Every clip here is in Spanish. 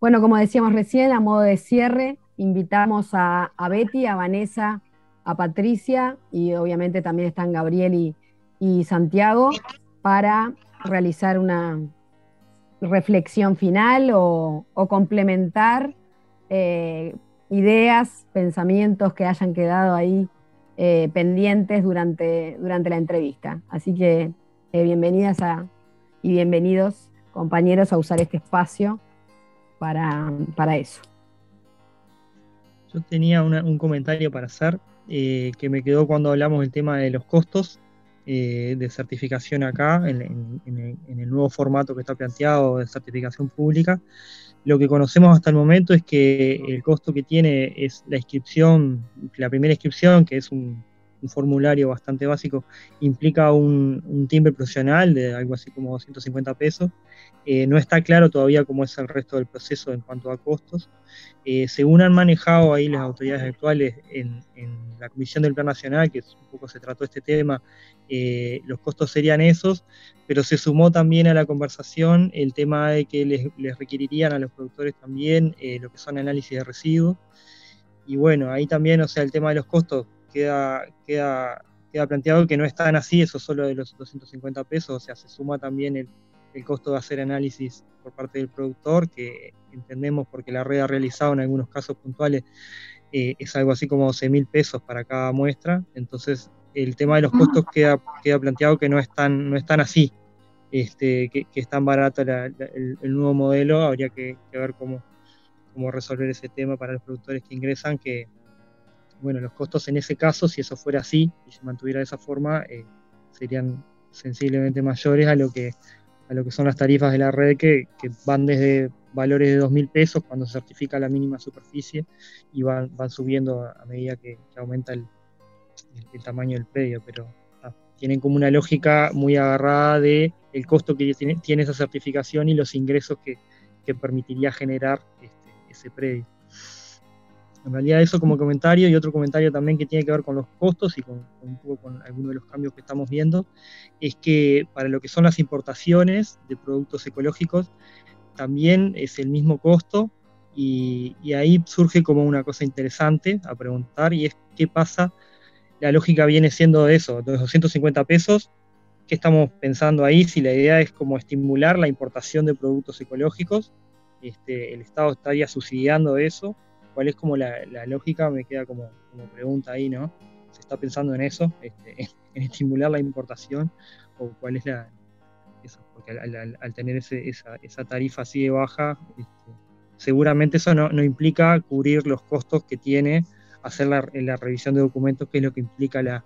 Bueno, como decíamos recién, a modo de cierre, invitamos a, Betty, a Vanessa, a Patricia y obviamente también están Gabriel y, Santiago para realizar una reflexión final o, complementar eh, ideas, pensamientos que hayan quedado ahí eh, pendientes durante, durante la entrevista. Así que eh, bienvenidas y bienvenidos compañeros a usar este espacio para, eso. Yo tenía un comentario para hacer eh, que me quedó cuando hablamos del tema de los costos de certificación acá, en, el nuevo formato que está planteado de certificación pública. Lo que conocemos hasta el momento es que el costo que tiene es la inscripción, la primera inscripción, que es un, formulario bastante básico, implica un, timbre profesional de algo así como 250 pesos. Eh, no está claro todavía cómo es el resto del proceso en cuanto a costos. Eh, según han manejado ahí las autoridades actuales en, la Comisión del Plan Nacional, que un poco se trató este tema, eh, los costos serían esos, pero se sumó también a la conversación el tema de que les, requerirían a los productores también lo que son análisis de residuos. Y bueno, ahí también, o sea, el tema de los costos queda, queda, queda planteado que no es tan así, eso solo de los 250 pesos, o sea, se suma también el, el costo de hacer análisis por parte del productor, que entendemos porque la red ha realizado en algunos casos puntuales eh, es algo así como 12 mil pesos para cada muestra, entonces el tema de los costos queda, queda planteado que no es tan, no es así, este, que, es tan barato el, nuevo modelo, habría que, ver cómo, cómo, resolver ese tema para los productores que ingresan, que bueno, los costos en ese caso, si eso fuera así y se mantuviera de esa forma, eh, serían sensiblemente mayores a lo que a lo que son las tarifas de la red que, van desde valores de 2.000 pesos cuando se certifica la mínima superficie y van, van subiendo a, medida que aumenta el, el, tamaño del predio, pero ah, tienen como una lógica muy agarrada de el costo que tiene, tiene esa certificación y los ingresos que, que permitiría generar este, ese predio. En realidad eso como comentario y otro comentario también que tiene que ver con los costos y con, un poco con algunos de los cambios que estamos viendo, es que para lo que son las importaciones de productos ecológicos también es el mismo costo y, y ahí surge como una cosa interesante a preguntar y es qué pasa la lógica viene siendo eso, de 250 pesos, ¿qué estamos pensando ahí? Si la idea es como estimular la importación de productos ecológicos, este, el Estado estaría subsidiando eso, ¿cuál es como la, lógica? Me queda como, pregunta ahí, ¿no? ¿Se está pensando en eso, este, en estimular la importación? ¿O cuál es la... Porque al, tener esa, tarifa así de baja, este, seguramente eso no, implica cubrir los costos que tiene hacer la, la, revisión de documentos, que es lo que implica la,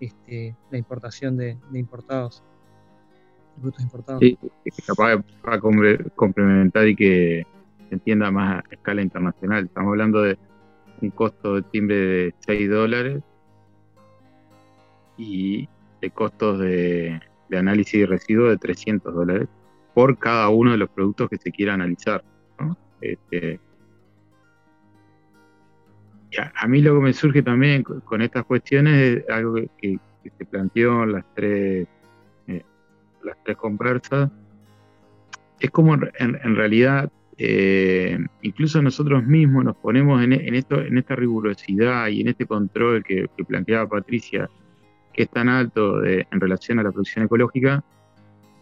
este, la importación de, importados, productos importados. Sí, capaz para complementar y que se entienda más a escala internacional. Estamos hablando de un costo de timbre de 6 dólares y de costos de, análisis de residuos de 300 dólares por cada uno de los productos que se quiera analizar. Este, a mí lo que me surge también con, estas cuestiones es algo que, se planteó en las tres, eh, las tres conversas. Es como en, realidad, eh, incluso nosotros mismos nos ponemos en, esto, en esta rigurosidad y en este control que, planteaba Patricia, que es tan alto en relación a la producción ecológica,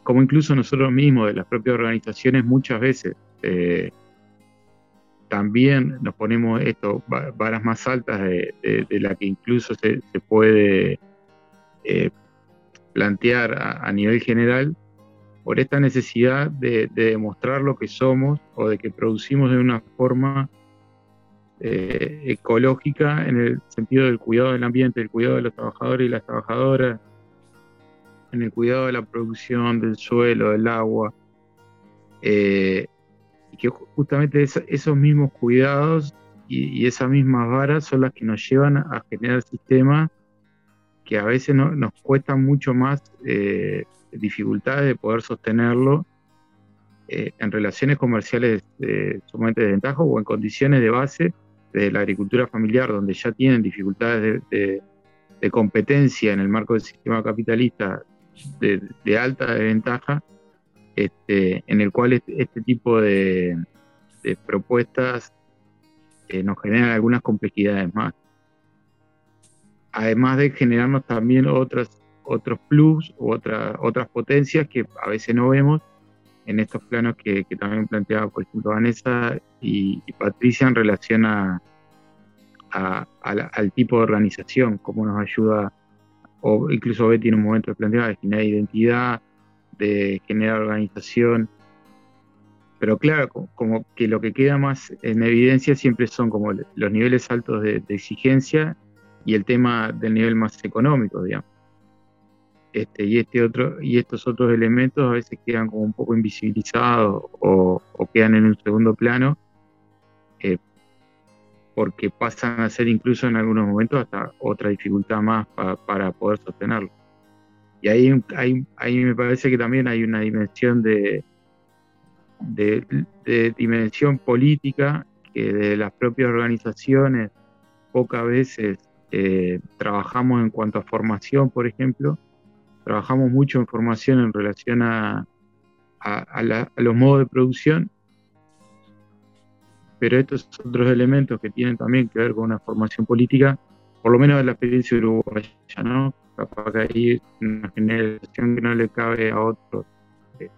como incluso nosotros mismos, de las propias organizaciones, muchas veces. Eh, también nos ponemos esto, varas más altas de, la que incluso se, puede eh, plantear a, nivel general por esta necesidad de, demostrar lo que somos o de que producimos de una forma eh, ecológica en el sentido del cuidado del ambiente, del cuidado de los trabajadores y las trabajadoras, en el cuidado de la producción del suelo, del agua. Eh, y que justamente esos mismos cuidados y, esas mismas varas son las que nos llevan a generar sistemas que a veces nos cuestan mucho más eh, dificultades de poder sostenerlo eh, en relaciones comerciales eh, sumamente desventajas o en condiciones de base de la agricultura familiar, donde ya tienen dificultades de, competencia en el marco del sistema capitalista de, alta desventaja, este, en el cual este, tipo de, propuestas nos generan algunas complejidades más. Además de generarnos también otras, otros plus u otras otras potencias que a veces no vemos en estos planos que, también planteaba, por ejemplo, Vanessa y, Patricia en relación a, al tipo de organización, cómo nos ayuda, o incluso Betty en un momento planteaba, de generar identidad, de generar organización. Pero claro, como que lo que queda más en evidencia siempre son como los niveles altos de, exigencia y el tema del nivel más económico, digamos. Este, y, este otro, y estos otros elementos a veces quedan como un poco invisibilizados o, quedan en un segundo plano, eh, porque pasan a ser incluso en algunos momentos hasta otra dificultad más para poder sostenerlo. Y ahí, ahí, me parece que también hay una dimensión de, de, dimensión política que de las propias organizaciones pocas veces eh, trabajamos en cuanto a formación, por ejemplo, trabajamos mucho en formación en relación a, a, los modos de producción, pero estos otros elementos que tienen también que ver con una formación política, por lo menos de la experiencia uruguaya, ¿no? capaz que hay una generación que no le cabe a otros, eh,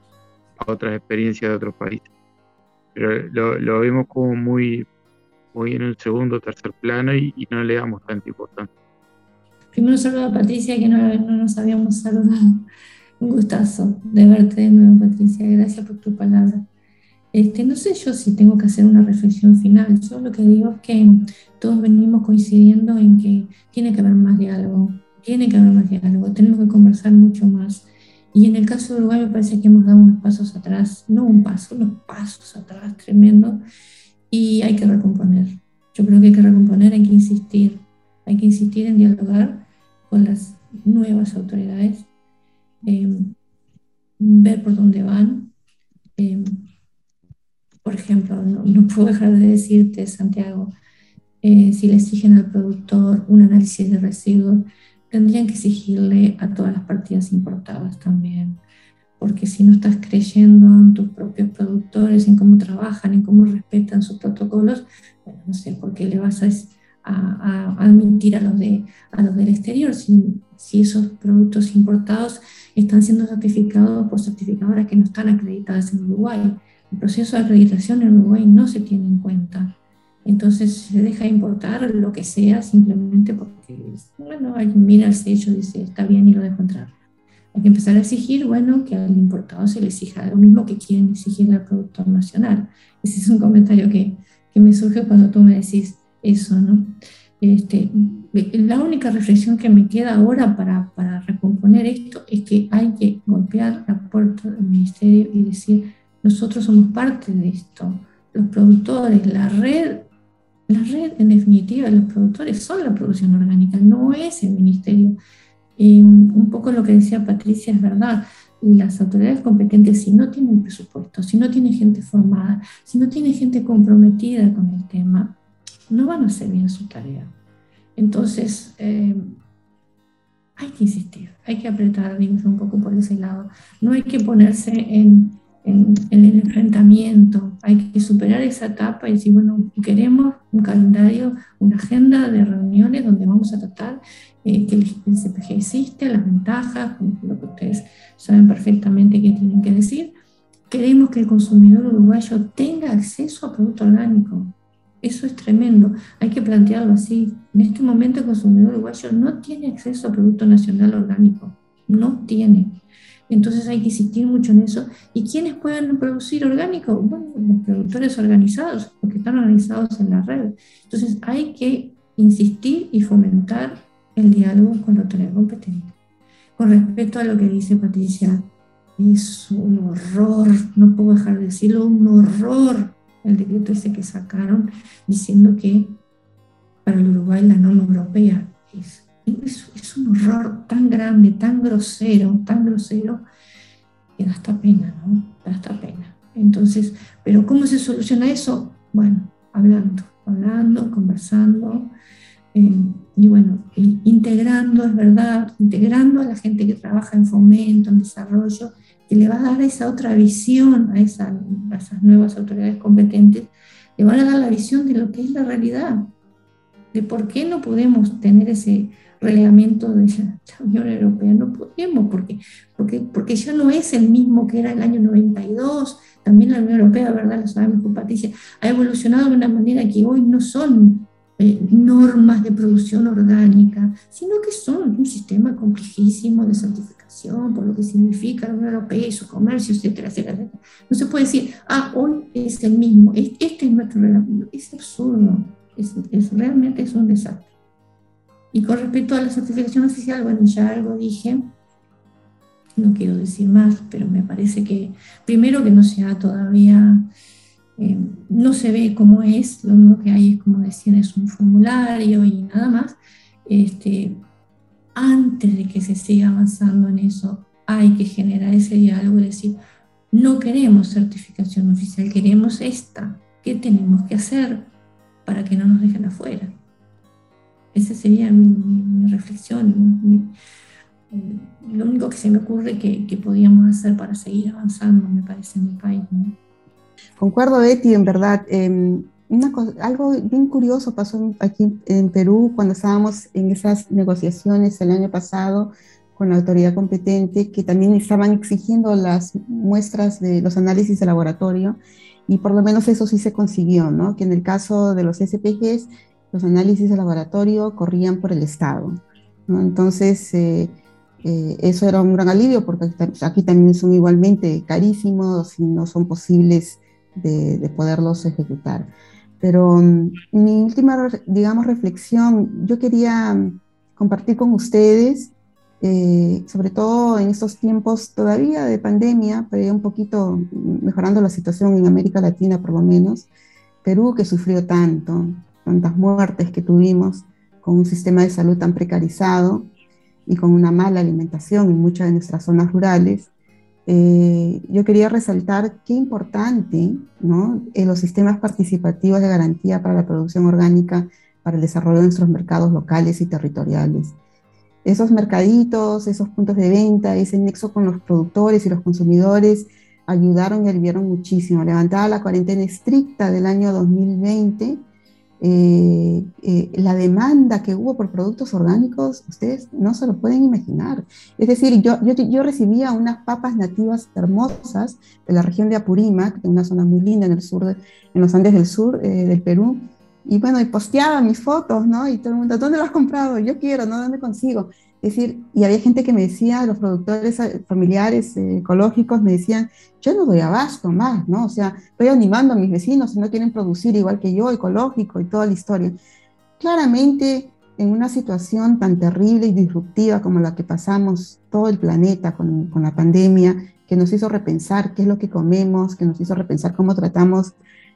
a otras experiencias de otros países. Pero lo, vemos como muy, muy en un segundo o tercer plano y, no le damos tanta importancia. Primero saludo a Patricia, que no, no, nos habíamos saludado. Un gustazo de verte de nuevo, Patricia. Gracias por tu palabra. Este, no sé yo si tengo que hacer una reflexión final. Yo lo que digo es que todos venimos coincidiendo en que tiene que haber más diálogo, tiene que haber más diálogo, tenemos que conversar mucho más. Y en el caso de Uruguay me parece que hemos dado unos pasos atrás, no un paso, unos pasos atrás tremendo, y hay que recomponer. Yo creo que hay que recomponer, hay que insistir, hay que insistir en dialogar con las nuevas autoridades, em, ver por dónde van. Em, por ejemplo, no, no, puedo dejar de decirte, Santiago, eh, si le exigen al productor un análisis de residuos, tendrían que exigirle a todas las partidas importadas también, porque si no estás creyendo en tus propios productores, en cómo trabajan, en cómo respetan sus protocolos, bueno, no sé por qué le vas a, a, admitir a los, de, a los del exterior si, si esos productos importados están siendo certificados por certificadoras que no están acreditadas en Uruguay. El proceso de acreditación en Uruguay no se tiene en cuenta. Entonces se deja importar lo que sea simplemente porque, bueno, alguien mira el sello y dice, está bien y lo dejo entrar. Hay que empezar a exigir, bueno, que al importado se le exija lo mismo que quieren exigir al productor nacional. Ese es un comentario que, que me surge cuando tú me decís eso, ¿no? Este, la única reflexión que me queda ahora para, para recomponer esto es que hay que golpear la puerta del ministerio y decir, nosotros somos parte de esto, los productores, la red la red, en definitiva, los productores son la producción orgánica, no es el ministerio. Y un poco lo que decía Patricia es verdad. Las autoridades competentes, si no tienen presupuesto, si no tienen gente formada, si no tienen gente comprometida con el tema, no van a hacer bien su tarea. Entonces, eh, hay que insistir, hay que apretar un poco por ese lado. No hay que ponerse en, en, el enfrentamiento. Hay que superar esa etapa y decir, bueno, queremos un calendario, una agenda de reuniones donde vamos a tratar eh, que el, CPG existe, las ventajas, lo que ustedes saben perfectamente que tienen que decir. Queremos que el consumidor uruguayo tenga acceso a producto orgánico. Eso es tremendo. Hay que plantearlo así. En este momento el consumidor uruguayo no tiene acceso a producto nacional orgánico. No tiene. Entonces hay que insistir mucho en eso. ¿Y quiénes pueden producir orgánico? Bueno, los productores organizados, los que están organizados en la red. Entonces hay que insistir y fomentar el diálogo con la autoridad competente. Con respecto a lo que dice Patricia, es un horror, no puedo dejar de decirlo, un horror el decreto ese que sacaron diciendo que para el Uruguay la norma europea es es, un horror tan grande, tan grosero, tan grosero, que da hasta pena, ¿no? Da hasta pena. Entonces, ¿pero cómo se soluciona eso? Bueno, hablando, hablando, conversando, eh, y bueno, integrando, es verdad, integrando a la gente que trabaja en fomento, en desarrollo, que le va a dar esa otra visión a, esas nuevas autoridades competentes, le van a dar la visión de lo que es la realidad, de por qué no podemos tener ese reglamento de la Unión Europea. No podemos, porque, porque, porque ya no es el mismo que era el año 92. También la Unión Europea, ¿verdad? Lo sabemos con Patricia, ha evolucionado de una manera que hoy no son eh, normas de producción orgánica, sino que son un sistema complejísimo de certificación por lo que significa la Unión Europea y su comercio, etcétera, etcétera, No se puede decir, ah, hoy es el mismo, este es nuestro reglamento. Es absurdo, es, realmente es un desastre. Y con respecto a la certificación oficial, bueno, ya algo dije, no quiero decir más, pero me parece que primero que no se ha todavía eh, no se ve cómo es, lo único que hay es, como decían, es un formulario y nada más. Este, antes de que se siga avanzando en eso, hay que generar ese diálogo y decir, no queremos certificación oficial, queremos esta. ¿Qué tenemos que hacer para que no nos dejen afuera? Esa sería mi, reflexión. lo único que se me ocurre que, que podíamos hacer para seguir avanzando, me parece, en el país. Concuerdo, Betty, en verdad. Em, una algo bien curioso pasó aquí en Perú cuando estábamos en esas negociaciones el año pasado con la autoridad competente, que también estaban exigiendo las muestras de los análisis de laboratorio, y por lo menos eso sí se consiguió, ¿no? Que en el caso de los SPGs, los análisis de laboratorio corrían por el Estado, ¿no? Entonces, eh, eh, eso era un gran alivio, porque aquí también son igualmente carísimos y no son posibles de, poderlos ejecutar. Pero mm, mi última, digamos, reflexión, yo quería mm, compartir con ustedes, eh, sobre todo en estos tiempos todavía de pandemia, pero ya un poquito mejorando la situación en América Latina por lo menos, Perú que sufrió tanto, tantas muertes que tuvimos, con un sistema de salud tan precarizado y con una mala alimentación en muchas de nuestras zonas rurales, eh, yo quería resaltar qué importante ¿no? en los sistemas participativos de garantía para la producción orgánica para el desarrollo de nuestros mercados locales y territoriales. Esos mercaditos, esos puntos de venta, ese nexo con los productores y los consumidores ayudaron y aliviaron muchísimo. Levantada la cuarentena estricta del año 2020, eh, eh, la demanda que hubo por productos orgánicos, ustedes no se lo pueden imaginar. Es decir, yo, yo, yo recibía unas papas nativas hermosas de la región de Apurímac, de una zona muy linda en el sur, en los Andes del sur eh, del Perú, y bueno, y posteaba mis fotos, ¿no? Y todo el mundo, ¿dónde lo has comprado? Yo quiero, ¿no? ¿Dónde consigo? Es decir, y había gente que me decía, los productores eh, familiares eh, ecológicos me decían, yo no doy abasto más, ¿no? O sea, estoy animando a mis vecinos si no quieren producir igual que yo, ecológico y toda la historia. Claramente, en una situación tan terrible y disruptiva como la que pasamos todo el planeta con, con la pandemia, que nos hizo repensar qué es lo que comemos, que nos hizo repensar cómo tratamos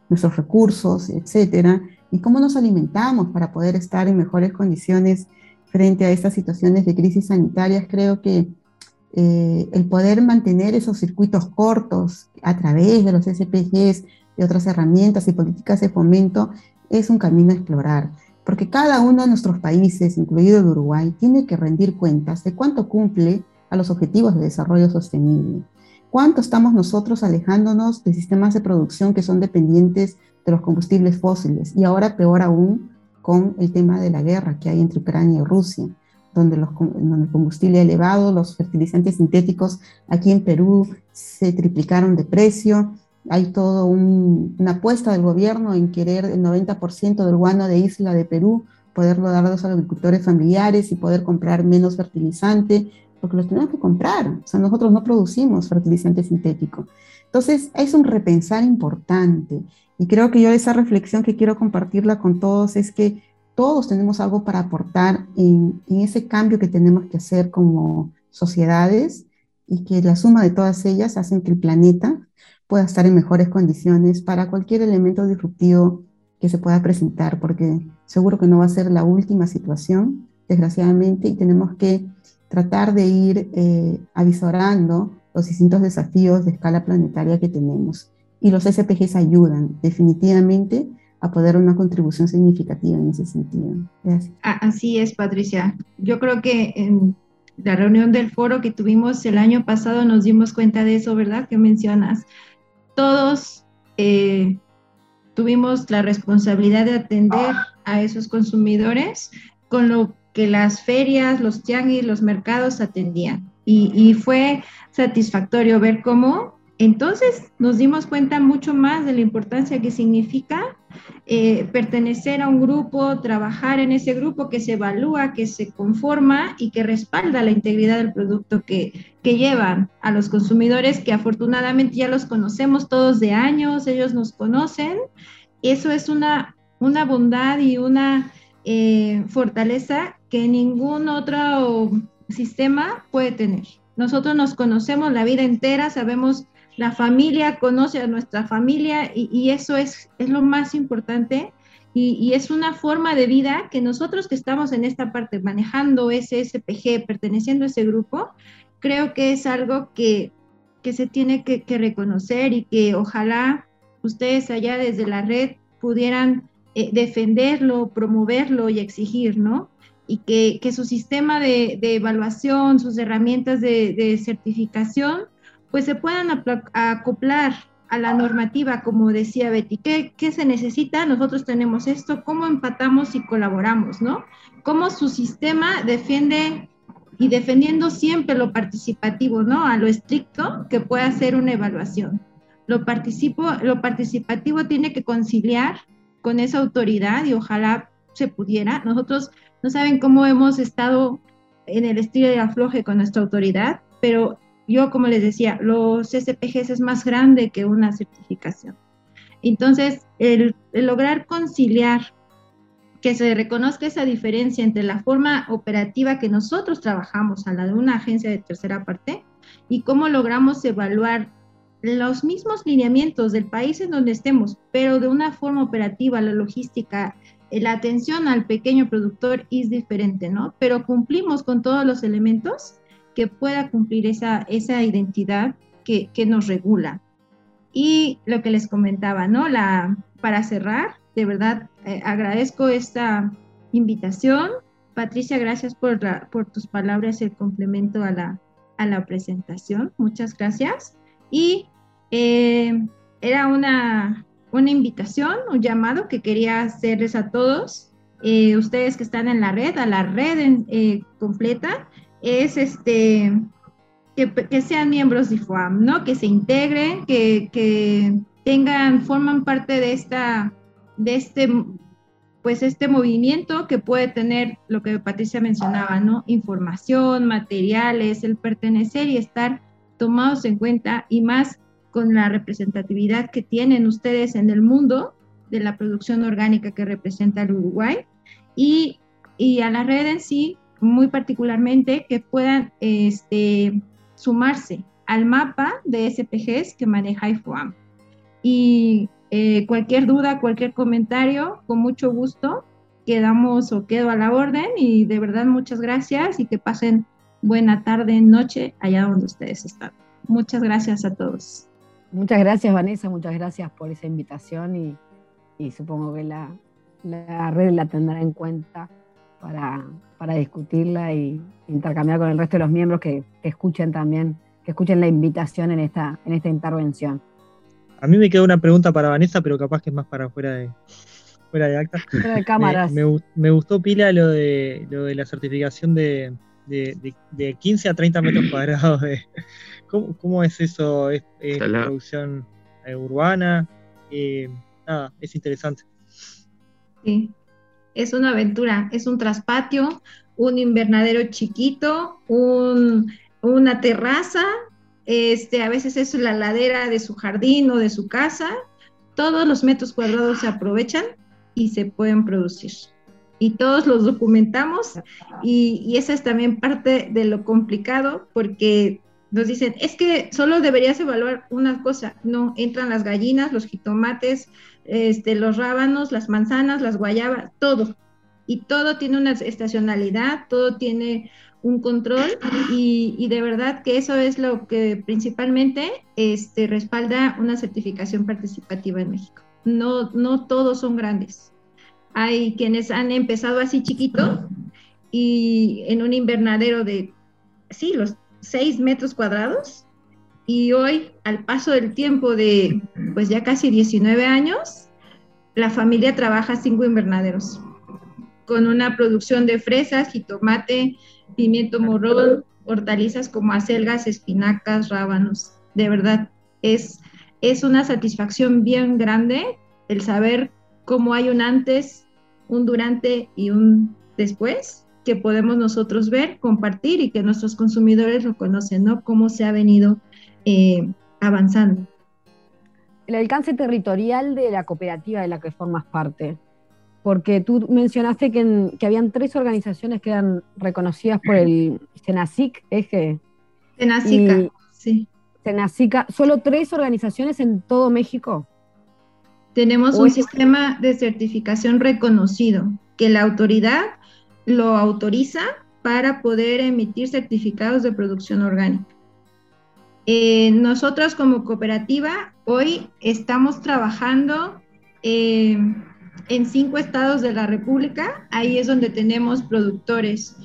nuestros recursos, etcétera, y cómo nos alimentamos para poder estar en mejores condiciones frente a estas situaciones de crisis sanitarias, creo que eh, el poder mantener esos circuitos cortos a través de los SPGs, de otras herramientas y políticas de fomento, es un camino a explorar, porque cada uno de nuestros países, incluido el Uruguay, tiene que rendir cuentas de cuánto cumple a los objetivos de desarrollo sostenible, cuánto estamos nosotros alejándonos de sistemas de producción que son dependientes de los combustibles fósiles y ahora peor aún con el tema de la guerra que hay entre Ucrania y Rusia, donde, los, el combustible elevado, los fertilizantes sintéticos aquí en Perú se triplicaron de precio. Hay toda una apuesta del gobierno en querer el 90% del guano de isla de Perú, poderlo dar a los agricultores familiares y poder comprar menos fertilizante, porque los tenemos que comprar. O sea, nosotros no producimos fertilizante sintético. Entonces, es un repensar importante. Y creo que yo esa reflexión que quiero compartirla con todos es que todos tenemos algo para aportar en, ese cambio que tenemos que hacer como sociedades y que la suma de todas ellas hacen que el planeta pueda estar en mejores condiciones para cualquier elemento disruptivo que se pueda presentar, porque seguro que no va a ser la última situación, desgraciadamente, y tenemos que tratar de ir eh, avisorando los distintos desafíos de escala planetaria que tenemos. Y los SPGs ayudan definitivamente a poder una contribución significativa en ese sentido. Así es, Patricia. Yo creo que em, la reunión del foro que tuvimos el año pasado nos dimos cuenta de eso, ¿verdad? Que mencionas. Todos eh, tuvimos la responsabilidad de atender a esos consumidores con lo que las ferias, los tianguis, los mercados atendían. Y, fue satisfactorio ver cómo entonces nos dimos cuenta mucho más de la importancia que significa eh, pertenecer a un grupo, trabajar en ese grupo que se evalúa, que se conforma y que respalda la integridad del producto que, que llevan a los consumidores, que afortunadamente ya los conocemos todos de años, ellos nos conocen. Eso es una, una bondad y una eh, fortaleza que ningún otro sistema puede tener. Nosotros nos conocemos la vida entera, sabemos la familia conoce a nuestra familia y, eso es, es lo más importante y, es una forma de vida que nosotros que estamos en esta parte manejando ese SPG, perteneciendo a ese grupo, creo que es algo que, que se tiene que, reconocer y que ojalá ustedes allá desde la red pudieran eh, defenderlo, promoverlo y exigir, ¿no? Y que, que su sistema de, de, evaluación, sus herramientas de, de certificación, pues se puedan acoplar a la normativa, como decía Betty. ¿Qué, ¿Qué, se necesita? Nosotros tenemos esto, ¿cómo empatamos y colaboramos, no? ¿Cómo su sistema defiende y defendiendo siempre lo participativo, ¿no? A lo estricto que pueda ser una evaluación. Lo, participo, lo participativo tiene que conciliar con esa autoridad y ojalá se pudiera. Nosotros no saben cómo hemos estado en el estilo de afloje con nuestra autoridad, pero yo, como les decía, los SPGs es más grande que una certificación. Entonces, el, lograr conciliar que se reconozca esa diferencia entre la forma operativa que nosotros trabajamos a la de una agencia de tercera parte y cómo logramos evaluar los mismos lineamientos del país en donde estemos, pero de una forma operativa, la logística, la atención al pequeño productor es diferente, ¿no? Pero cumplimos con todos los elementos que pueda cumplir esa, esa identidad que, que nos regula. Y lo que les comentaba, ¿no? La, para cerrar, de verdad eh, agradezco esta invitación. Patricia, gracias por, por tus palabras, el complemento a la, a la presentación. Muchas gracias. Y eh, era una, una invitación, un llamado que quería hacerles a todos, eh, ustedes que están en la red, a la red completa, es este, que, sean miembros de IFOAM, ¿no? Que se integren, que, tengan, forman parte de esta, de este, pues este movimiento que puede tener lo que Patricia mencionaba, ¿no? Información, materiales, el pertenecer y estar tomados en cuenta y más con la representatividad que tienen ustedes en el mundo de la producción orgánica que representa el Uruguay y, y a la red en sí muy particularmente que puedan este, sumarse al mapa de SPGs que maneja IFOAM. Y eh, cualquier duda, cualquier comentario, con mucho gusto quedamos o quedo a la orden y de verdad muchas gracias y que pasen buena tarde, noche allá donde ustedes están. Muchas gracias a todos. Muchas gracias Vanessa, muchas gracias por esa invitación y, y supongo que la, la red la tendrá en cuenta para, para discutirla y intercambiar con el resto de los miembros que, escuchen también, que escuchen la invitación en esta, en esta intervención. A mí me quedó una pregunta para Vanessa, pero capaz que es más para fuera de, fuera de acta. Fuera de cámaras. Me, gustó pila lo de, lo de la certificación de, de, 15 a 30 metros cuadrados. De, ¿cómo, es eso? ¿Es, producción eh, urbana? Eh, nada, es interesante. Sí, es una aventura, es un traspatio, un invernadero chiquito, una terraza, este, a veces es la ladera de su jardín o de su casa, todos los metros cuadrados se aprovechan y se pueden producir. Y todos los documentamos y, y esa es también parte de lo complicado porque nos dicen, es que solo deberías evaluar una cosa, no, entran las gallinas, los jitomates, este, los rábanos, las manzanas, las guayabas, todo. Y todo tiene una estacionalidad, todo tiene un control y, de verdad que eso es lo que principalmente este, respalda una certificación participativa en México. No, no todos son grandes. Hay quienes han empezado así chiquito y en un invernadero de sí, los 6 metros cuadrados. Y hoy, al paso del tiempo de, pues ya casi 19 años, la familia trabaja cinco invernaderos, con una producción de fresas, jitomate, pimiento morrón, hortalizas como acelgas, espinacas, rábanos. De verdad, es, es una satisfacción bien grande el saber cómo hay un antes, un durante y un después que podemos nosotros ver, compartir y que nuestros consumidores lo conocen, ¿no? Cómo se ha venido eh, avanzando. El alcance territorial de la cooperativa de la que formas parte, porque tú mencionaste que, que habían tres organizaciones que eran reconocidas por el Senacic, eje. Senacica, sí. Senacica, ¿solo tres organizaciones en todo México? Tenemos un sistema de certificación reconocido que la autoridad lo autoriza para poder emitir certificados de producción orgánica. Eh, nosotros como cooperativa hoy estamos trabajando eh, en cinco estados de la República, ahí es donde tenemos productores.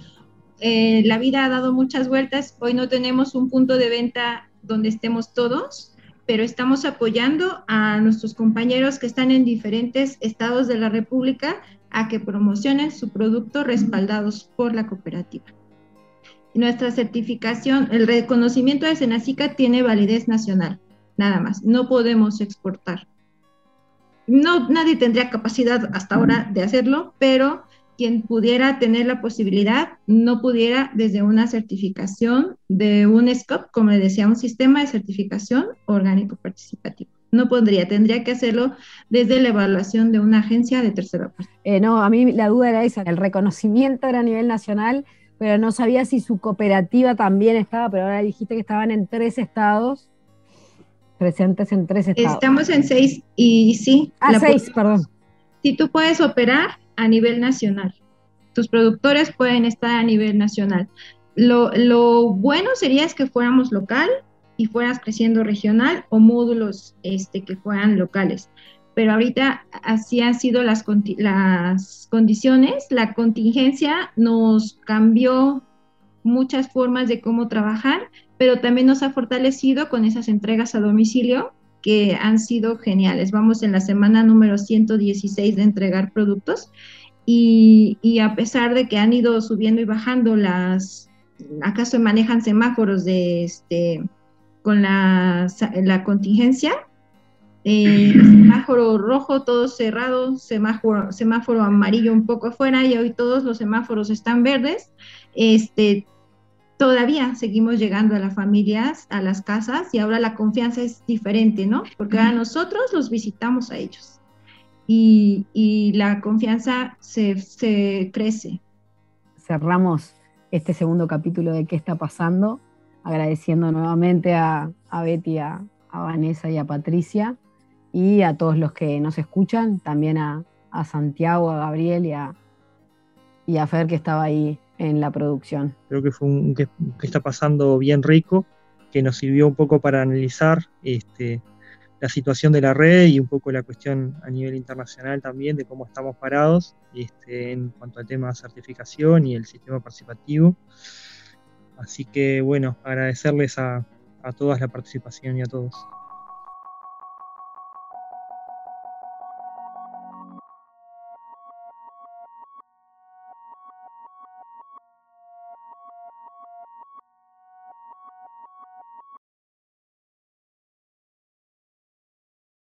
Eh, la vida ha dado muchas vueltas, hoy no tenemos un punto de venta donde estemos todos, pero estamos apoyando a nuestros compañeros que están en diferentes estados de la República a que promocionen su producto respaldados por la cooperativa. Nuestra certificación, el reconocimiento de Senacica tiene validez nacional, nada más, no podemos exportar. No, nadie tendría capacidad hasta ahora de hacerlo, pero quien pudiera tener la posibilidad no pudiera desde una certificación de un SCOP, como le decía, un sistema de certificación orgánico participativo. No podría, tendría que hacerlo desde la evaluación de una agencia de tercera parte. Eh, no, a mí la duda era esa, el reconocimiento era a nivel nacional, pero no sabía si su cooperativa también estaba, pero ahora dijiste que estaban en tres estados, presentes en tres estados. Estamos en seis y sí. Ah, seis, perdón. Si tú puedes operar a nivel nacional. Tus productores pueden estar a nivel nacional. Lo, bueno sería es que fuéramos local y fueras creciendo regional o módulos este, que fueran locales. Pero ahorita así han sido las, las condiciones. La contingencia nos cambió muchas formas de cómo trabajar, pero también nos ha fortalecido con esas entregas a domicilio que han sido geniales. Vamos en la semana número 116 de entregar productos y, a pesar de que han ido subiendo y bajando las, acaso manejan semáforos de este, con la, la contingencia, eh, semáforo rojo todo cerrado, semáforo, semáforo amarillo un poco afuera y hoy todos los semáforos están verdes. Este, todavía seguimos llegando a las familias, a las casas, y ahora la confianza es diferente, ¿no? Porque ahora nosotros los visitamos a ellos y, la confianza se, crece. Cerramos este segundo capítulo de qué está pasando, agradeciendo nuevamente a, Betty, a, Vanessa y a Patricia y a todos los que nos escuchan, también a, Santiago, a Gabriel y a, y a Fer que estaba ahí en la producción. Creo que fue un que, está pasando bien rico, que nos sirvió un poco para analizar este, la situación de la red y un poco la cuestión a nivel internacional también de cómo estamos parados este, en cuanto al tema de certificación y el sistema participativo. Así que bueno, agradecerles a, a todas la participación y a todos.